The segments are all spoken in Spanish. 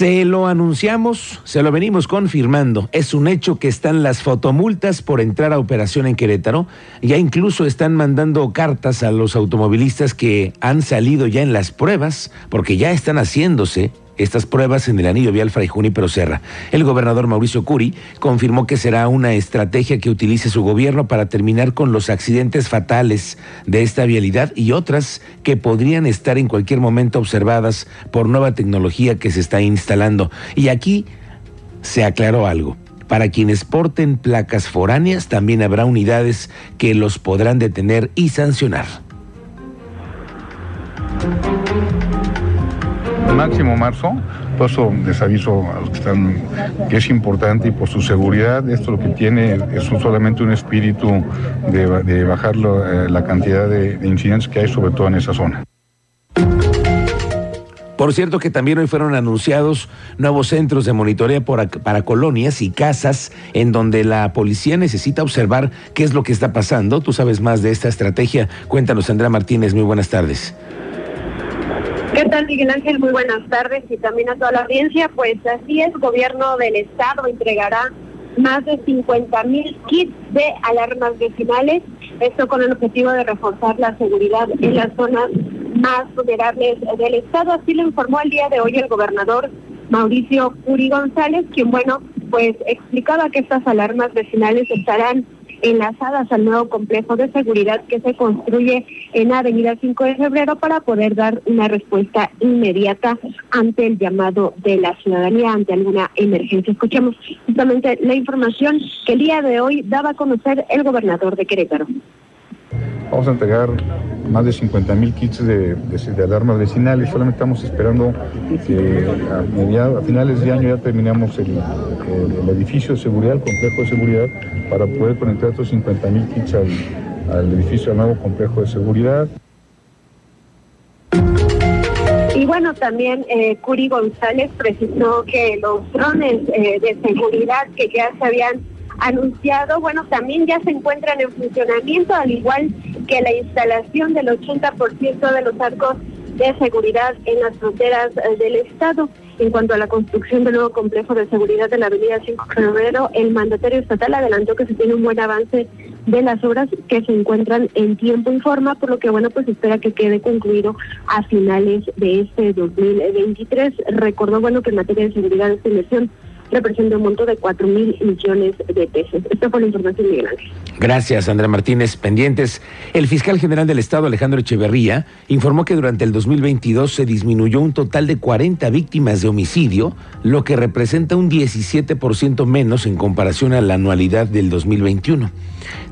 Se lo anunciamos, se lo venimos confirmando. Es un hecho que están las fotomultas por entrar a operación en Querétaro. Ya incluso están mandando cartas a los automovilistas que han salido ya en las pruebas, porque ya están haciéndose estas pruebas en el anillo vial Fray Junípero Serra. El gobernador Mauricio Curi confirmó que será una estrategia que utilice su gobierno para terminar con los accidentes fatales de esta vialidad y otras que podrían estar en cualquier momento observadas por nueva tecnología que se está instalando. Y aquí se aclaró algo. Para quienes porten placas foráneas también habrá unidades que los podrán detener y sancionar máximo marzo. Por eso les aviso a los que están que es importante y por su seguridad, esto lo que tiene es solamente un espíritu de, bajar eh, la cantidad de, incidentes que hay, sobre todo en esa zona. Por cierto que también hoy fueron anunciados nuevos centros de monitoreo para colonias y casas en donde la policía necesita observar qué es lo que está pasando. Tú sabes más de esta estrategia. Cuéntanos, Andrea Martínez. Muy buenas tardes. ¿Qué tal, Miguel Ángel? Muy buenas tardes y también a toda la audiencia. Pues así es, gobierno del estado entregará más de 50 mil kits de alarmas vecinales, esto con el objetivo de reforzar la seguridad en las zonas más vulnerables del estado. Así lo informó el día de hoy el gobernador Mauricio Curi González, quien, bueno, pues explicaba que estas alarmas vecinales estarán enlazadas al nuevo complejo de seguridad que se construye en Avenida 5 de Febrero para poder dar una respuesta inmediata ante el llamado de la ciudadanía ante alguna emergencia. Escuchemos justamente la información que el día de hoy daba a conocer el gobernador de Querétaro. Vamos a entregar más de 50 mil kits de, alarmas vecinales. Solamente estamos esperando que a, finales de año ya terminamos el, edificio de seguridad, el complejo de seguridad, para poder conectar estos 50 mil kits al, edificio, al nuevo complejo de seguridad. Y bueno, también eh, Curi González precisó que los drones eh, de seguridad que ya se habían anunciado, bueno, también ya se encuentran en funcionamiento, al igual que la instalación del 80% de los arcos de seguridad en las fronteras eh, del Estado. En cuanto a la construcción del nuevo complejo de seguridad de la Avenida 5 de Febrero, el mandatario estatal adelantó que se tiene un buen avance de las obras que se encuentran en tiempo y forma, por lo que, bueno, pues espera que quede concluido a finales de este 2023. Recordó, bueno, que en materia de seguridad esta inversión representa un monto de 4 mil millones de pesos. Esta fue la información, Miguel Ángel. Gracias, Andrea Martínez. Pendientes. El fiscal general del Estado, Alejandro Echeverría, informó que durante el 2022 se disminuyó un total de 40 víctimas de homicidio, lo que representa un 17% menos en comparación a la anualidad del 2021.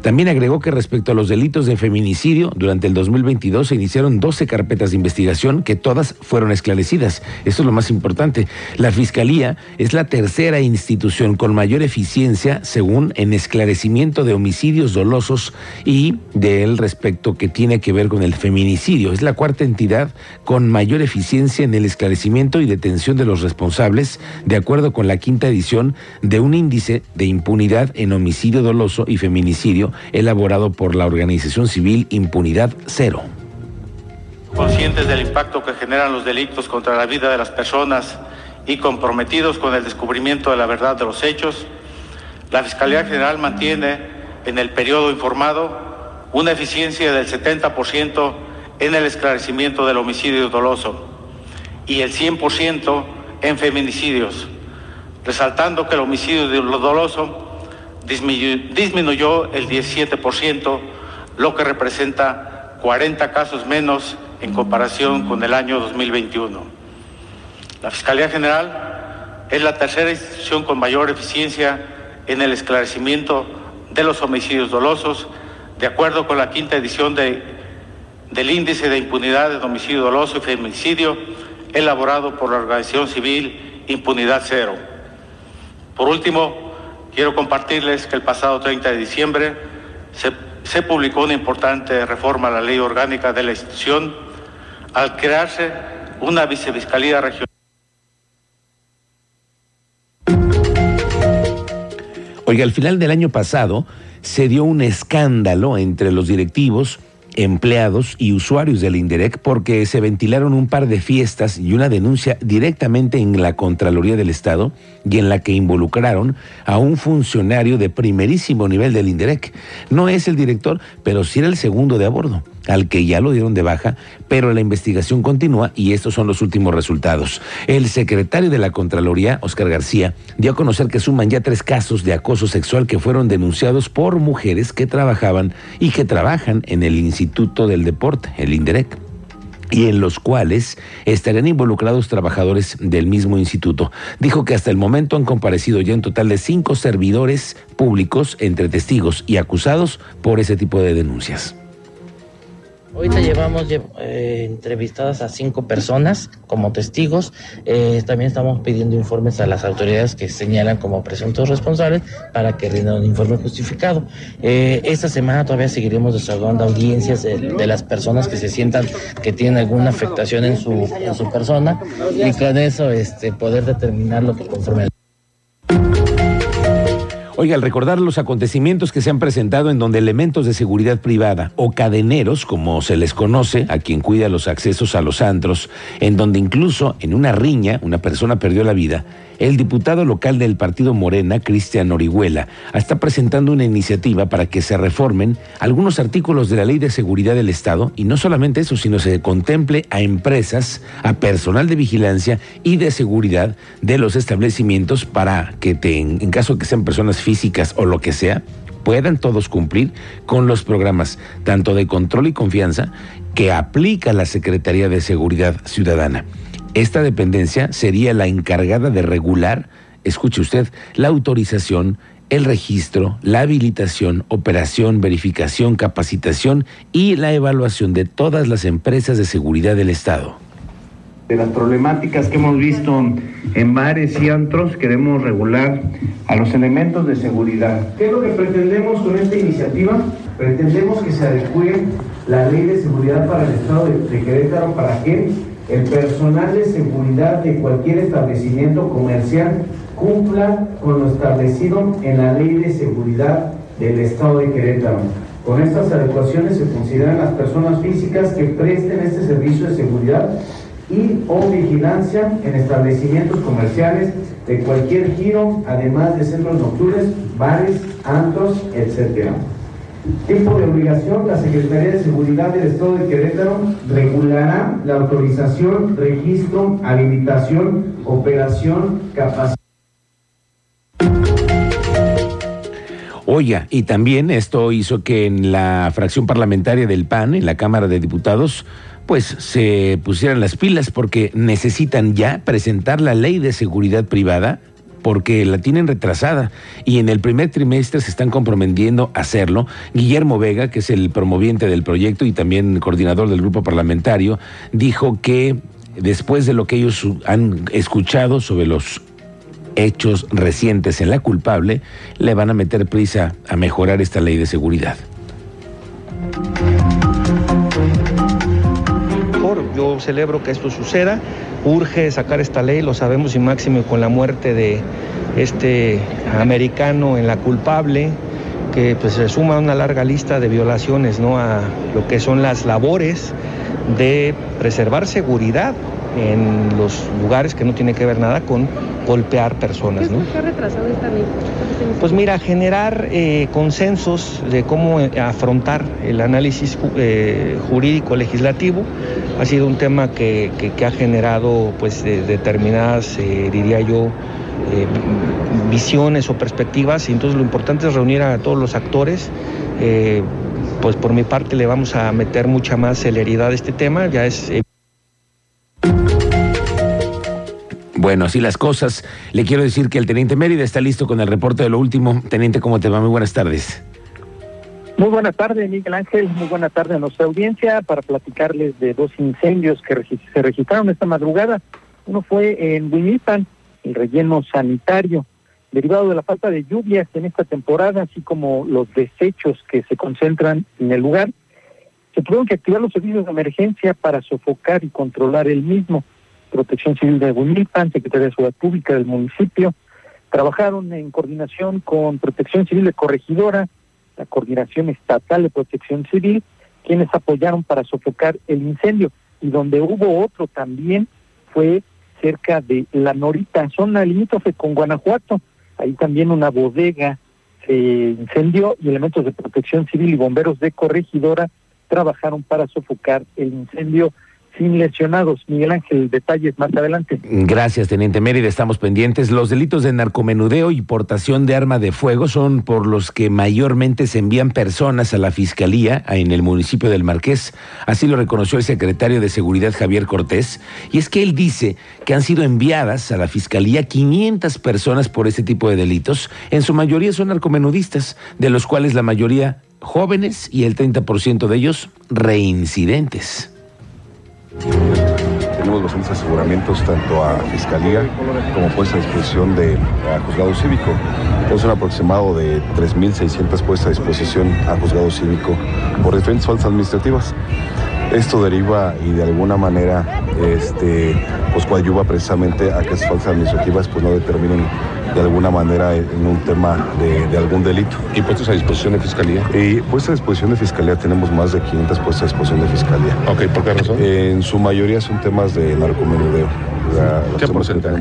También agregó que respecto a los delitos de feminicidio, durante el 2022 se iniciaron 12 carpetas de investigación que todas fueron esclarecidas. Esto es lo más importante. La Fiscalía es la tercera institución con mayor eficiencia, según en esclarecimiento de homicidios dolosos y del respecto que tiene que ver con el feminicidio. Es la cuarta entidad con mayor eficiencia en el esclarecimiento y detención de los responsables, de acuerdo con la quinta edición de un índice de impunidad en homicidio doloso y feminicidio elaborado por la organización civil Impunidad Cero. Conscientes del impacto que generan los delitos contra la vida de las personas y comprometidos con el descubrimiento de la verdad de los hechos, la Fiscalía General mantiene en el periodo informado una eficiencia del 70% en el esclarecimiento del homicidio doloso y el 100% en feminicidios, resaltando que el homicidio doloso disminuyó el 17%, lo que representa 40 casos menos en comparación con el año 2021. La Fiscalía General es la tercera institución con mayor eficiencia en el esclarecimiento de los homicidios dolosos, de acuerdo con la quinta edición de, del Índice de Impunidad de Homicidio Doloso y Feminicidio, elaborado por la Organización Civil Impunidad Cero. Por último, Quiero compartirles que el pasado 30 de diciembre se, publicó una importante reforma a la ley orgánica de la institución al crearse una vicefiscalía regional. Oiga, al final del año pasado se dio un escándalo entre los directivos empleados y usuarios del INDEREC porque se ventilaron un par de fiestas y una denuncia directamente en la Contraloría del Estado y en la que involucraron a un funcionario de primerísimo nivel del INDEREC. No es el director, pero sí era el segundo de a bordo al que ya lo dieron de baja, pero la investigación continúa y estos son los últimos resultados. El secretario de la Contraloría, Oscar García, dio a conocer que suman ya tres casos de acoso sexual que fueron denunciados por mujeres que trabajaban y que trabajan en el Instituto del Deporte, el INDEREC y en los cuales estarían involucrados trabajadores del mismo instituto. Dijo que hasta el momento han comparecido ya un total de cinco servidores públicos entre testigos y acusados por ese tipo de denuncias. Ahorita llevamos eh, entrevistadas a cinco personas como testigos. Eh, también estamos pidiendo informes a las autoridades que señalan como presuntos responsables para que rindan un informe justificado. Eh, esta semana todavía seguiremos desarrollando audiencias de, las personas que se sientan que tienen alguna afectación en su, en su persona y con eso este, poder determinar lo que conforme. Oiga, al recordar los acontecimientos que se han presentado en donde elementos de seguridad privada o cadeneros, como se les conoce, a quien cuida los accesos a los antros, en donde incluso en una riña una persona perdió la vida, el diputado local del partido Morena, Cristian Orihuela, está presentando una iniciativa para que se reformen algunos artículos de la Ley de Seguridad del Estado y no solamente eso, sino se contemple a empresas, a personal de vigilancia y de seguridad de los establecimientos para que en caso de que sean personas físicas o lo que sea, puedan todos cumplir con los programas tanto de control y confianza que aplica la Secretaría de Seguridad Ciudadana. Esta dependencia sería la encargada de regular, escuche usted, la autorización, el registro, la habilitación, operación, verificación, capacitación y la evaluación de todas las empresas de seguridad del Estado. De las problemáticas que hemos visto en bares y antros, queremos regular a los elementos de seguridad. ¿Qué es lo que pretendemos con esta iniciativa? Pretendemos que se adecue la ley de seguridad para el Estado de, de Querétaro para que el personal de seguridad de cualquier establecimiento comercial cumpla con lo establecido en la ley de seguridad del Estado de Querétaro. Con estas adecuaciones se consideran las personas físicas que presten este servicio de seguridad y o vigilancia en establecimientos comerciales de cualquier giro, además de centros nocturnos, bares, antros, etcétera. Tipo de obligación, la Secretaría de Seguridad del Estado de Querétaro regulará la autorización, registro, habilitación, operación, capacidad. Oiga, y también esto hizo que en la fracción parlamentaria del PAN, en la Cámara de Diputados, pues se pusieran las pilas porque necesitan ya presentar la ley de seguridad privada porque la tienen retrasada y en el primer trimestre se están comprometiendo a hacerlo. Guillermo Vega, que es el promoviente del proyecto y también coordinador del grupo parlamentario, dijo que después de lo que ellos han escuchado sobre los hechos recientes en la culpable, le van a meter prisa a mejorar esta ley de seguridad. Yo celebro que esto suceda urge sacar esta ley, lo sabemos y máximo con la muerte de este americano en la culpable, que pues se suma a una larga lista de violaciones ¿no? a lo que son las labores de preservar seguridad en los lugares que no tiene que ver nada con golpear personas. ¿no? ¿Qué ha retrasado esta ley? Pues mira, generar eh, consensos de cómo eh, afrontar el análisis eh, jurídico legislativo ha sido un tema que, que, que ha generado pues de, determinadas, diría yo, visiones o perspectivas y entonces lo importante es reunir a todos los actores pues por mi parte le vamos a meter mucha más celeridad a este tema, ya es... Bueno, así las cosas. Le quiero decir que el teniente Mérida está listo con el reporte de lo último. Teniente, ¿cómo te va? Muy buenas tardes. Muy buenas tardes, Miguel Ángel. Muy buenas tardes a nuestra audiencia para platicarles de dos incendios que se registraron esta madrugada. Uno fue en Winipan, el relleno sanitario, derivado de la falta de lluvias en esta temporada, así como los desechos que se concentran en el lugar. se tuvieron que activar los servicios de emergencia para sofocar y controlar el mismo. Protección Civil de Huimilpan, Secretaría de Seguridad Pública del municipio, trabajaron en coordinación con Protección Civil de Corregidora, la Coordinación Estatal de Protección Civil, quienes apoyaron para sofocar el incendio. Y donde hubo otro también fue cerca de La Norita, zona limítrofe con Guanajuato. Ahí también una bodega se incendió y elementos de protección civil y bomberos de corregidora trabajaron para sofocar el incendio sin lesionados. Miguel Ángel, detalles más adelante. Gracias, Teniente Mérida. Estamos pendientes. Los delitos de narcomenudeo y portación de arma de fuego son por los que mayormente se envían personas a la Fiscalía en el municipio del Marqués. Así lo reconoció el secretario de Seguridad Javier Cortés. Y es que él dice que han sido enviadas a la Fiscalía 500 personas por este tipo de delitos. En su mayoría son narcomenudistas, de los cuales la mayoría jóvenes y el 30% de ellos reincidentes. Tenemos bastantes aseguramientos tanto a Fiscalía como puesta a disposición de Juzgado Cívico. Es un aproximado de 3.600 puestas a disposición a Juzgado Cívico por diferentes faltas administrativas. Esto deriva y de alguna manera este, pues coadyuva precisamente a que esas faltas administrativas pues no determinen de alguna manera en un tema de, de, algún delito. ¿Y puestos a disposición de Fiscalía? Y puestos a disposición de Fiscalía tenemos más de 500 puestas a disposición de Fiscalía. Ok, ¿por qué razón? En su mayoría son temas de narcomenudeo. ¿Qué porcentaje?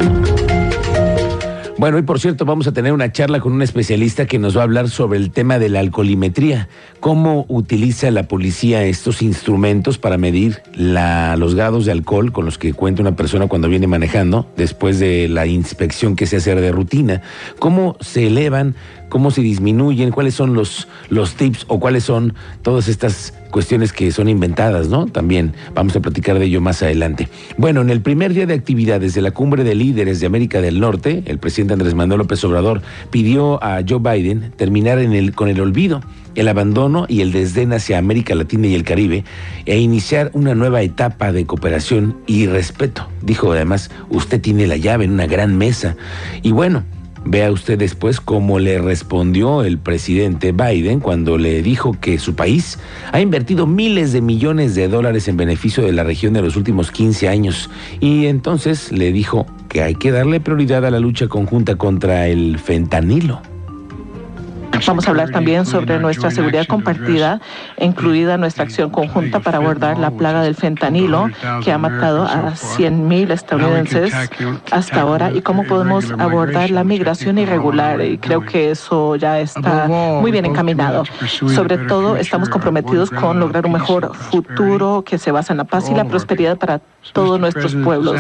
Bueno, y por cierto, vamos a tener una charla con un especialista que nos va a hablar sobre el tema de la alcoholimetría, cómo utiliza la policía estos instrumentos para medir los grados de alcohol con los que cuenta una persona cuando viene manejando, después de la inspección que se hace de rutina, cómo se elevan, cómo se disminuyen, cuáles son los, los tips o cuáles son todas estas cuestiones que son inventadas, ¿no? También vamos a platicar de ello más adelante. Bueno, en el primer día de actividades de la cumbre de líderes de América del Norte, el presidente Andrés Manuel López Obrador pidió a Joe Biden terminar con el olvido, el abandono y el desdén hacia América Latina y el Caribe e iniciar una nueva etapa de cooperación y respeto. Dijo además, usted tiene la llave en una gran mesa. Y bueno, Vea usted después cómo le respondió el presidente Biden cuando le dijo que su país ha invertido miles de millones de dólares en beneficio de la región en los últimos 15 años y entonces le dijo que hay que darle prioridad a la lucha conjunta contra el fentanilo. Vamos a hablar también sobre nuestra seguridad compartida, incluida nuestra acción conjunta para abordar la plaga del fentanilo, que ha matado a 100.000 estadounidenses hasta ahora, y cómo podemos abordar la migración irregular. Y creo que eso ya está muy bien encaminado. Sobre todo, estamos comprometidos con lograr un mejor futuro que se basa en la paz y la prosperidad para todos nuestros pueblos.